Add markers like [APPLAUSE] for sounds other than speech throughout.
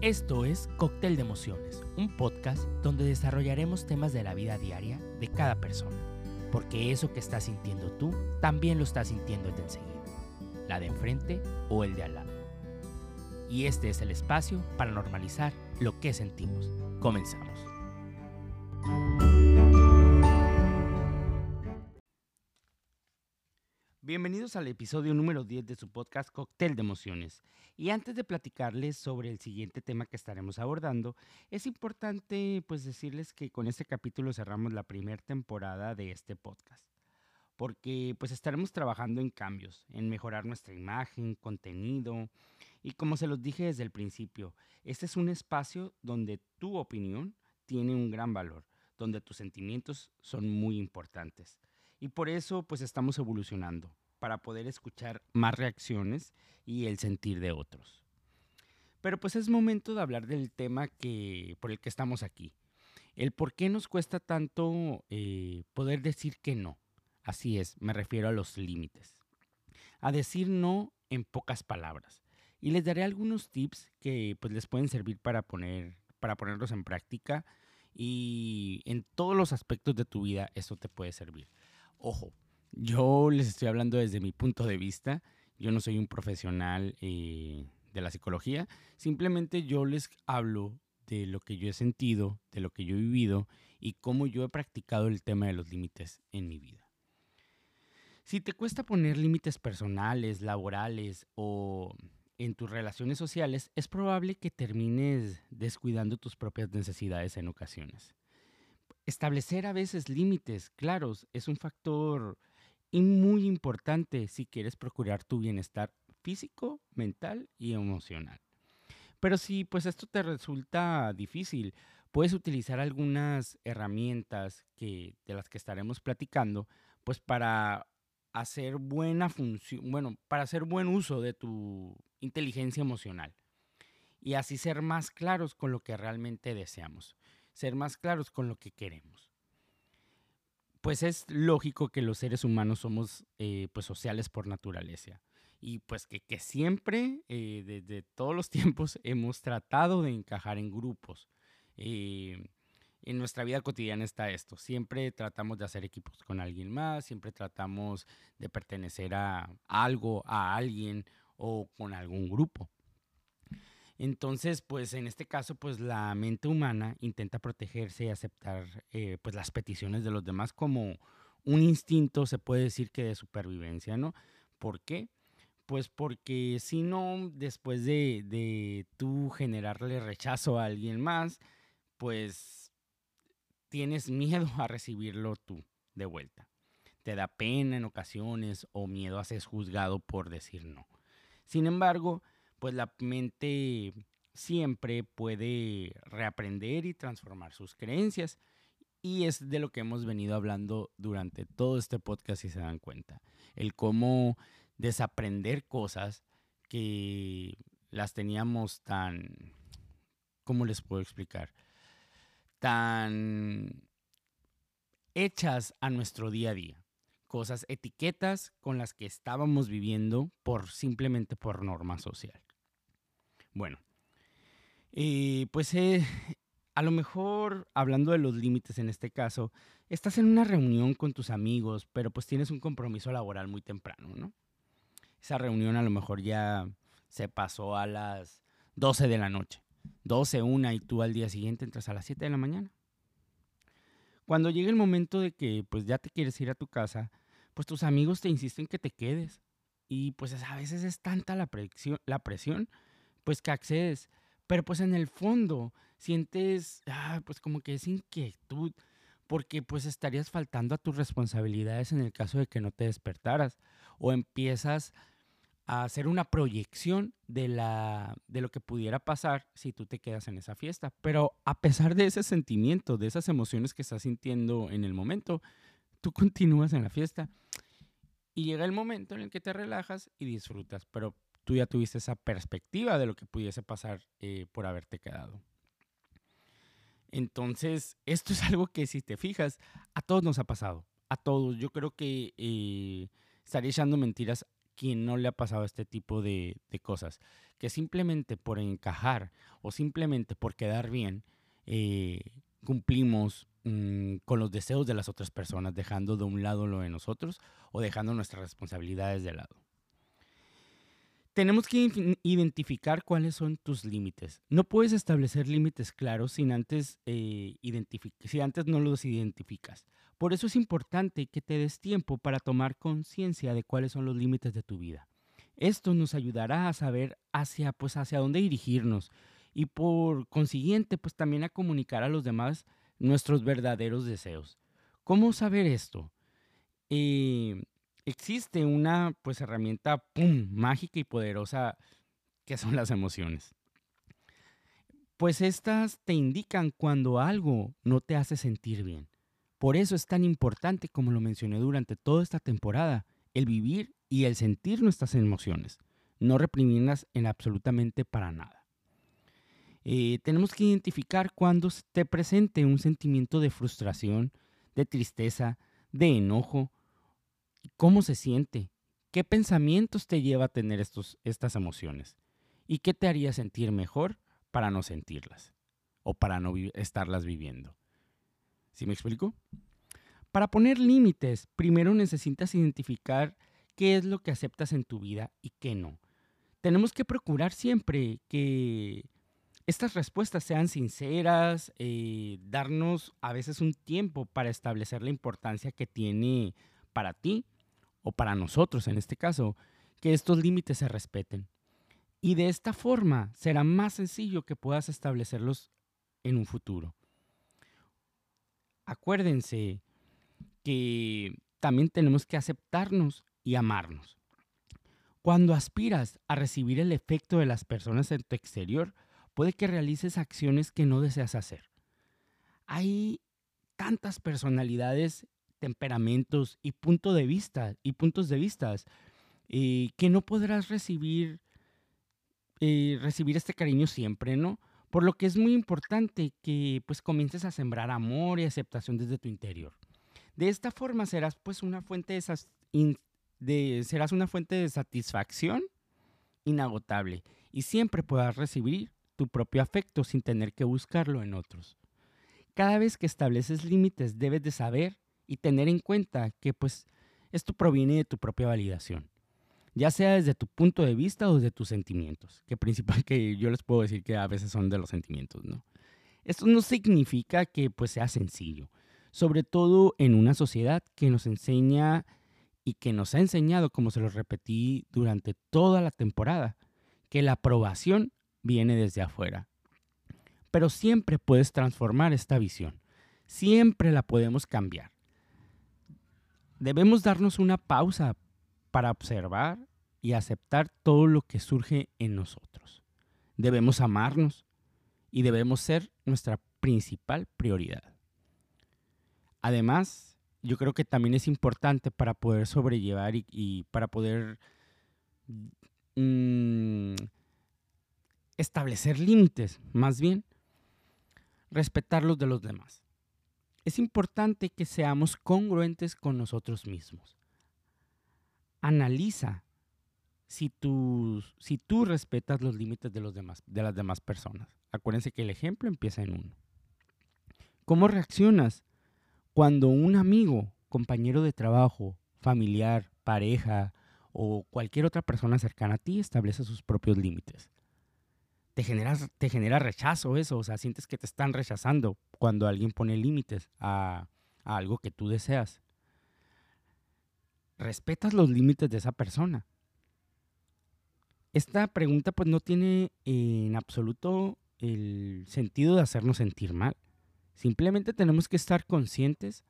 Esto es Cóctel de Emociones, un podcast donde desarrollaremos temas de la vida diaria de cada persona, porque eso que estás sintiendo tú también lo estás sintiendo el de enseguida, la de enfrente o el de al lado. Y este es el espacio para normalizar lo que sentimos. Comenzamos. Bienvenidos al episodio número 10 de su podcast Cóctel de Emociones. Y antes de platicarles sobre el siguiente tema que estaremos abordando, es importante pues decirles que con este capítulo cerramos la primera temporada de este podcast. Porque pues estaremos trabajando en cambios, en mejorar nuestra imagen, contenido. Y como se los dije desde el principio, este es un espacio donde tu opinión tiene un gran valor, donde tus sentimientos son muy importantes. Y por eso pues estamos evolucionando, para poder escuchar más reacciones y el sentir de otros. Pero pues es momento de hablar del tema que, por el que estamos aquí. El por qué nos cuesta tanto eh, poder decir que no. Así es, me refiero a los límites. A decir no en pocas palabras. Y les daré algunos tips que pues les pueden servir para, poner, para ponerlos en práctica y en todos los aspectos de tu vida eso te puede servir. Ojo, yo les estoy hablando desde mi punto de vista. Yo no soy un profesional eh, de la psicología. Simplemente yo les hablo de lo que yo he sentido, de lo que yo he vivido y cómo yo he practicado el tema de los límites en mi vida. Si te cuesta poner límites personales, laborales o en tus relaciones sociales, es probable que termines descuidando tus propias necesidades en ocasiones. Establecer a veces límites claros es un factor muy importante si quieres procurar tu bienestar físico, mental y emocional. Pero si pues esto te resulta difícil, puedes utilizar algunas herramientas que, de las que estaremos platicando, pues para hacer buena función, bueno, para hacer buen uso de tu inteligencia emocional y así ser más claros con lo que realmente deseamos, ser más claros con lo que queremos pues es lógico que los seres humanos somos eh, pues sociales por naturaleza y pues que, siempre eh, desde todos los [LAUGHS] tiempos hemos tratado de encajar en grupos. Eh, en nuestra vida cotidiana está esto, siempre tratamos de hacer equipos con alguien más, siempre tratamos de pertenecer a algo, a alguien o con algún grupo. Entonces, pues en este caso, pues la mente humana intenta protegerse y aceptar eh, pues las peticiones de los demás como un instinto, se puede decir que de supervivencia, ¿no? ¿Por qué? Pues porque si no, después de, de tú generarle rechazo a alguien más, pues tienes miedo a recibirlo tú de vuelta. Te da pena en ocasiones o miedo a ser juzgado por decir no. Sin embargo, pues la mente siempre puede reaprender y transformar sus creencias. Y es de lo que hemos venido hablando durante todo este podcast, si se dan cuenta. El cómo desaprender cosas que las teníamos tan, ¿cómo les puedo explicar? Tan hechas a nuestro día a día. Cosas, etiquetas con las que estábamos viviendo por simplemente por norma social. Bueno, eh, pues eh, a lo mejor, hablando de los límites en este caso, estás en una reunión con tus amigos, pero pues tienes un compromiso laboral muy temprano, ¿no? Esa reunión a lo mejor ya se pasó a las 12 de la noche, 12, una, y tú al día siguiente entras a las 7 de la mañana. Cuando llega el momento de que pues ya te quieres ir a tu casa, pues tus amigos te insisten que te quedes. Y pues a veces es tanta la presión, la presión pues que accedes. Pero pues en el fondo sientes, ah, pues como que es inquietud, porque pues estarías faltando a tus responsabilidades en el caso de que no te despertaras. O empiezas a hacer una proyección de, la, de lo que pudiera pasar si tú te quedas en esa fiesta. Pero a pesar de ese sentimiento, de esas emociones que estás sintiendo en el momento, tú continúas en la fiesta. Y llega el momento en el que te relajas y disfrutas. Pero tú ya tuviste esa perspectiva de lo que pudiese pasar eh, por haberte quedado. Entonces, esto es algo que si te fijas, a todos nos ha pasado, a todos. Yo creo que eh, estaría echando mentiras quien no le ha pasado este tipo de, cosas, que simplemente por encajar o simplemente por quedar bien, eh, cumplimos mm, con los deseos de las otras personas, dejando de un lado lo de nosotros o dejando nuestras responsabilidades de lado. Tenemos que identificar cuáles son tus límites. No puedes establecer límites claros sin antes, eh, si antes no los identificas. Por eso es importante que te des tiempo para tomar conciencia de cuáles son los límites de tu vida. Esto nos ayudará a saber hacia, pues, hacia dónde dirigirnos y por consiguiente, pues también a comunicar a los demás nuestros verdaderos deseos. ¿Cómo saber esto? Eh, existe una pues herramienta mágica y poderosa que son las emociones. Pues estas te indican cuando algo no te hace sentir bien. Por eso es tan importante, como lo mencioné durante toda esta temporada, el vivir y el sentir nuestras emociones, no reprimirlas en absolutamente para nada. Eh, tenemos que identificar cuando te presente un sentimiento de frustración, de tristeza, de enojo, cómo se siente, qué pensamientos te lleva a tener estos, estas emociones y qué te haría sentir mejor para no sentirlas o para no estarlas viviendo. ¿Sí me explico? Para poner límites, primero necesitas identificar qué es lo que aceptas en tu vida y qué no. Tenemos que procurar siempre que estas respuestas sean sinceras, eh, darnos a veces un tiempo para establecer la importancia que tiene para ti o para nosotros en este caso, que estos límites se respeten. Y de esta forma será más sencillo que puedas establecerlos en un futuro. Acuérdense que también tenemos que aceptarnos y amarnos. Cuando aspiras a recibir el efecto de las personas en tu exterior, puede que realices acciones que no deseas hacer. Hay tantas personalidades temperamentos y punto de vista y puntos de vistas eh, que no podrás recibir eh, recibir este cariño siempre, ¿no? Por lo que es muy importante que pues comiences a sembrar amor y aceptación desde tu interior. De esta forma serás pues una fuente de, de serás una fuente de satisfacción inagotable y siempre podrás recibir tu propio afecto sin tener que buscarlo en otros. Cada vez que estableces límites debes de saber y tener en cuenta que pues esto proviene de tu propia validación, ya sea desde tu punto de vista o desde tus sentimientos, que principal que yo les puedo decir que a veces son de los sentimientos, ¿no? Esto no significa que pues sea sencillo, sobre todo en una sociedad que nos enseña y que nos ha enseñado, como se lo repetí durante toda la temporada, que la aprobación viene desde afuera. Pero siempre puedes transformar esta visión, siempre la podemos cambiar. Debemos darnos una pausa para observar y aceptar todo lo que surge en nosotros. Debemos amarnos y debemos ser nuestra principal prioridad. Además, yo creo que también es importante para poder sobrellevar y, para poder mm, establecer límites, más bien, respetar los de los demás es importante que seamos congruentes con nosotros mismos. Analiza si tú, respetas los límites de, los demás, de las demás personas. Acuérdense que el ejemplo empieza en uno. ¿Cómo reaccionas cuando un amigo, compañero de trabajo, familiar, pareja o cualquier otra persona cercana a ti establece sus propios límites? Te genera, te genera rechazo eso, o sea, sientes que te están rechazando cuando alguien pone límites a, algo que tú deseas. Respetas los límites de esa persona. Esta pregunta pues no tiene en absoluto el sentido de hacernos sentir mal. Simplemente tenemos que estar conscientes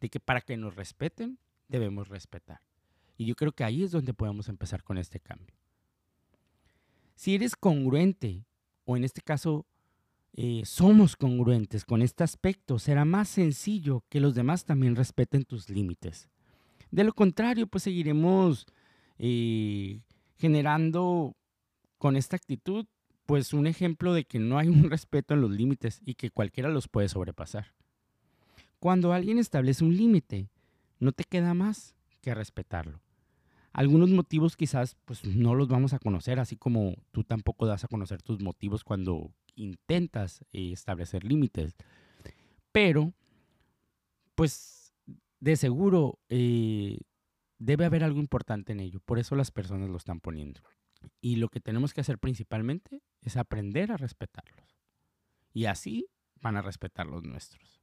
de que para que nos respeten, debemos respetar. Y yo creo que ahí es donde podemos empezar con este cambio. Si eres congruente o en este caso eh, somos congruentes con este aspecto, será más sencillo que los demás también respeten tus límites. De lo contrario, pues seguiremos eh, generando con esta actitud pues un ejemplo de que no hay un [LAUGHS] respeto en los límites y que cualquiera los puede sobrepasar. Cuando alguien establece un límite, no te queda más que respetarlo. Algunos motivos quizás pues no los vamos a conocer, así como tú tampoco das a conocer tus motivos cuando intentas eh, establecer límites. Pero, pues de seguro eh, debe haber algo importante en ello. Por eso las personas lo están poniendo. Y lo que tenemos que hacer principalmente es aprender a respetarlos. Y así van a respetar los nuestros.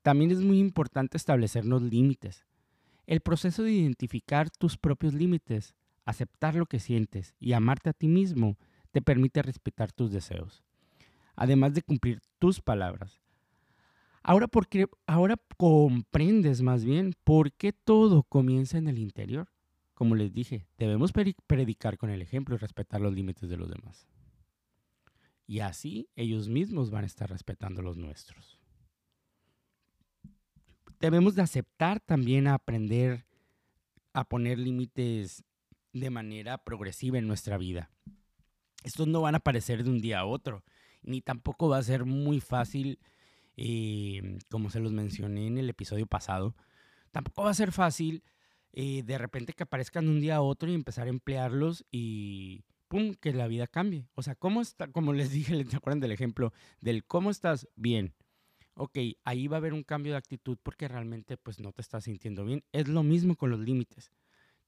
También es muy importante establecernos límites. El proceso de identificar tus propios límites, aceptar lo que sientes y amarte a ti mismo te permite respetar tus deseos, además de cumplir tus palabras. Ahora, porque, ahora comprendes más bien por qué todo comienza en el interior. Como les dije, debemos predicar con el ejemplo y respetar los límites de los demás. Y así ellos mismos van a estar respetando los nuestros. Debemos de aceptar también a aprender a poner límites de manera progresiva en nuestra vida. Estos no van a aparecer de un día a otro, ni tampoco va a ser muy fácil, eh, como se los mencioné en el episodio pasado, tampoco va a ser fácil eh, de repente que aparezcan de un día a otro y empezar a emplearlos y ¡pum! que la vida cambie. O sea, ¿cómo está? Como les dije, [LAUGHS] ¿se acuerdan del ejemplo del cómo estás? Bien. Ok, ahí va a haber un cambio de actitud porque realmente pues no te estás sintiendo bien. Es lo mismo con los límites.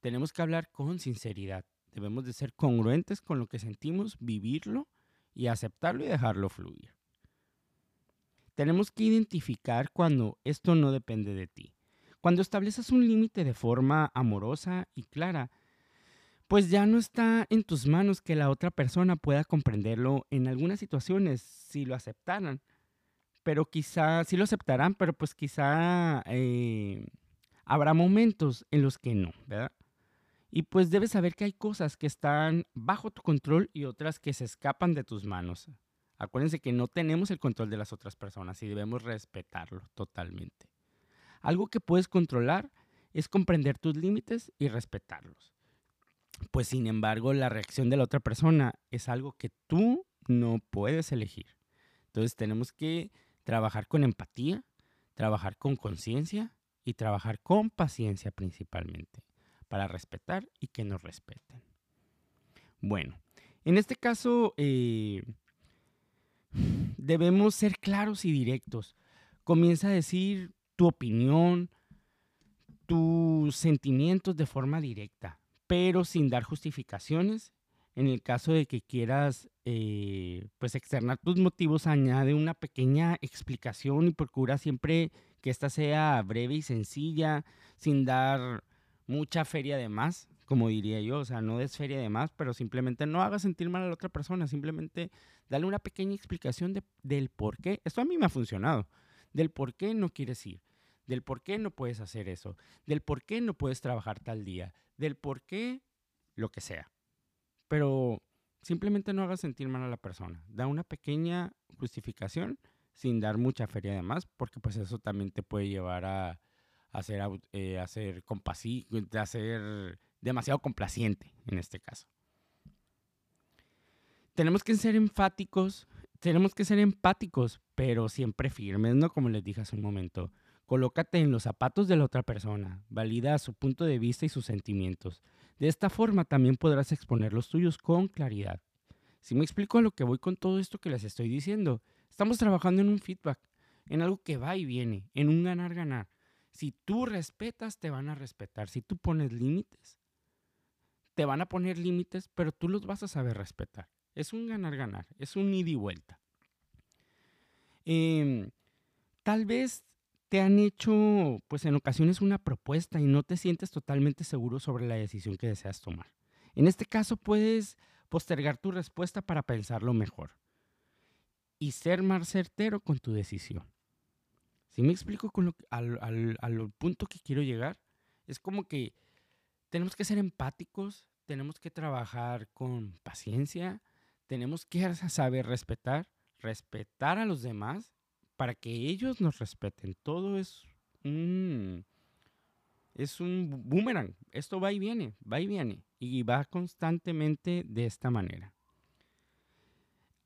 Tenemos que hablar con sinceridad. Debemos de ser congruentes con lo que sentimos, vivirlo y aceptarlo y dejarlo fluir. Tenemos que identificar cuando esto no depende de ti. Cuando estableces un límite de forma amorosa y clara, pues ya no está en tus manos que la otra persona pueda comprenderlo en algunas situaciones, si lo aceptaran. Pero quizá, sí lo aceptarán, pero pues quizá eh, habrá momentos en los que no, ¿verdad? Y pues debes saber que hay cosas que están bajo tu control y otras que se escapan de tus manos. Acuérdense que no tenemos el control de las otras personas y debemos respetarlo totalmente. Algo que puedes controlar es comprender tus límites y respetarlos pues sin embargo la reacción de la otra persona es algo que tú no puedes elegir. Entonces tenemos que trabajar con empatía, trabajar con conciencia y trabajar con paciencia principalmente para respetar y que nos respeten. Bueno, en este caso eh, [SIGHS] debemos ser claros y directos. Comienza a decir tu opinión, tus sentimientos de forma directa pero sin dar justificaciones. En el caso de que quieras eh, pues externar tus motivos, añade una pequeña explicación y procura siempre que esta sea breve y sencilla, sin dar mucha feria de más, como diría yo. O sea, no des feria de más, pero simplemente no hagas sentir mal a la otra persona. Simplemente dale una pequeña explicación del por qué. Esto a mí me ha funcionado. Del por qué no quieres ir. Del por qué no puedes hacer eso. Del por qué no puedes trabajar tal día del por qué, lo que sea. Pero simplemente no hagas sentir mal a la persona. Da una pequeña justificación sin dar mucha feria además, porque pues eso también te puede llevar a, a ser, eh, demasiado complaciente en este caso. Tenemos que ser enfáticos, tenemos que ser empáticos, pero siempre firmes, ¿no? Como les dije hace un momento. Colócate en los zapatos de la otra persona, valida su punto de vista y sus sentimientos. De esta forma también podrás exponer los tuyos con claridad. Si me explico a lo que voy con todo esto que les estoy diciendo, estamos trabajando en un feedback, en algo que va y viene, en un ganar-ganar. Si tú respetas, te van a respetar. Si tú pones límites, te van a poner límites, pero tú los vas a saber respetar. Es un ganar-ganar, es un ida y vuelta. Em, tal vez han hecho, pues en ocasiones, una propuesta y no te sientes totalmente seguro sobre la decisión que deseas tomar. En este caso, puedes postergar tu respuesta para pensarlo mejor y ser más certero con tu decisión. Si me explico con lo, al, al punto que quiero llegar, es como que tenemos que ser empáticos, tenemos que trabajar con paciencia, tenemos que [LAUGHS] saber respetar, respetar a los demás para que ellos nos respeten. Todo es un, es un boomerang. Esto va y viene, va y viene. Y va constantemente de esta manera.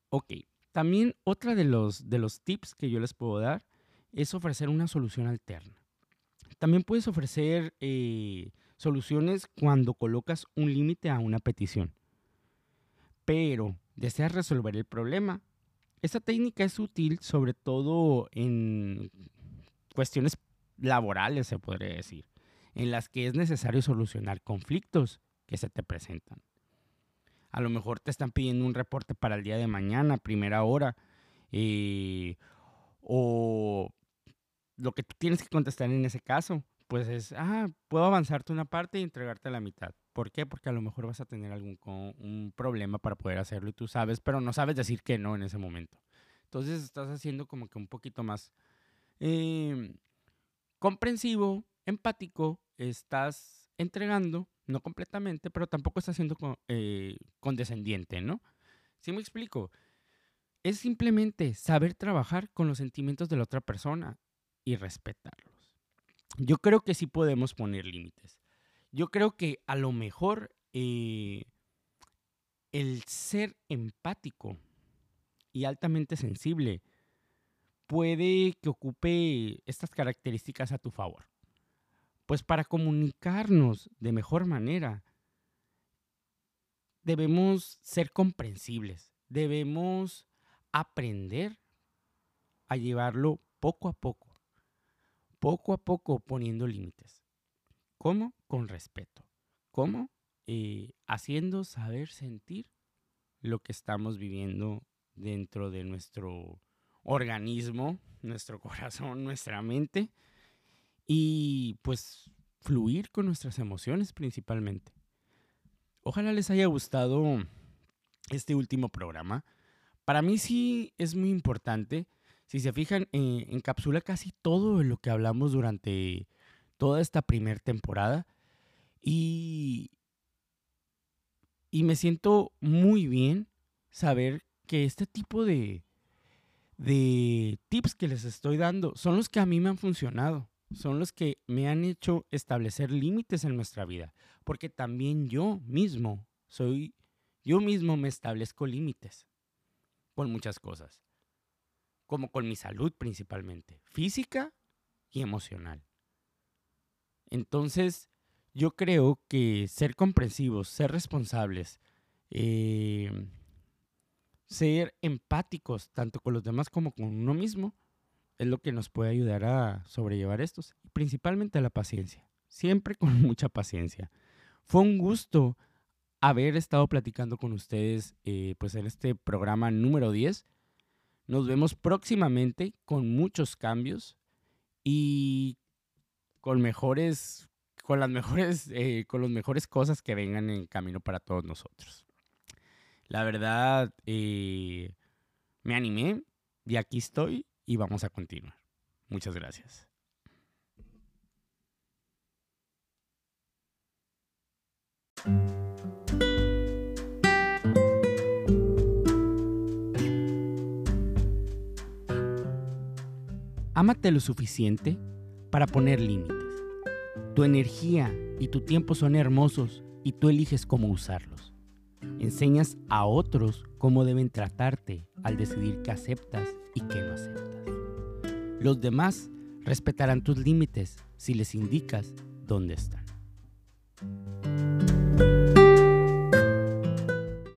Ok, también otra de los, de los tips que yo les puedo dar es ofrecer una solución alterna. También puedes ofrecer eh, Soluciones cuando colocas un límite a una petición. Pero deseas resolver el problema. Esta técnica es útil sobre todo en cuestiones laborales, se podría decir, en las que es necesario solucionar conflictos que se te presentan. A lo mejor te están pidiendo un reporte para el día de mañana, primera hora, eh, o lo que tienes que contestar en ese caso, pues es, ah, puedo avanzarte una parte y entregarte la mitad. ¿Por qué? Porque a lo mejor vas a tener algún un problema para poder hacerlo y tú sabes, pero no sabes decir que no en ese momento. Entonces estás haciendo como que un poquito más em, comprensivo, empático, estás entregando, no completamente, pero tampoco estás siendo eh, condescendiente, ¿no? ¿Sí me explico? Es simplemente saber trabajar con los sentimientos de la otra persona y respetarlos. Yo creo que sí podemos poner límites. Yo creo que a lo mejor eh, el ser empático y altamente sensible puede que ocupe estas características a tu favor. Pues para comunicarnos de mejor manera, debemos ser comprensibles, debemos aprender a llevarlo poco a poco, poco a poco poniendo límites. ¿Cómo? Con respeto. ¿Cómo? Eh, haciendo saber sentir lo que estamos viviendo dentro de nuestro organismo, nuestro [LAUGHS] corazón, nuestra mente y pues fluir con nuestras emociones principalmente. Ojalá les haya gustado este último programa. Para mí sí es muy importante. Si se fijan, eh, encapsula casi todo lo que hablamos durante toda esta primera temporada. Y, y me siento muy bien saber que este tipo de, de tips que les estoy dando son los que a mí me han funcionado. Son los que me han hecho establecer límites en nuestra vida. Porque también yo mismo soy, yo mismo me establezco límites con muchas cosas, como con mi salud principalmente, física y emocional. Entonces, yo creo que ser comprensivos, ser responsables, eh, ser empáticos tanto con los demás como con uno mismo, es lo que nos puede ayudar a sobrellevar estos, y principalmente la paciencia, siempre con [LAUGHS] mucha paciencia. Fue un gusto haber estado platicando con ustedes eh, pues en este programa número 10. Nos vemos próximamente con muchos cambios y con mejores, con las mejores, eh, con las mejores cosas que vengan en camino para todos nosotros. La verdad, eh, me animé y aquí estoy y vamos a continuar. Muchas gracias. Ámate lo suficiente para poner límites. Tu energía y tu tiempo son hermosos y tú eliges cómo usarlos. Enseñas a otros cómo deben tratarte al decidir qué aceptas y qué no aceptas. Los demás respetarán tus límites si les indicas dónde están.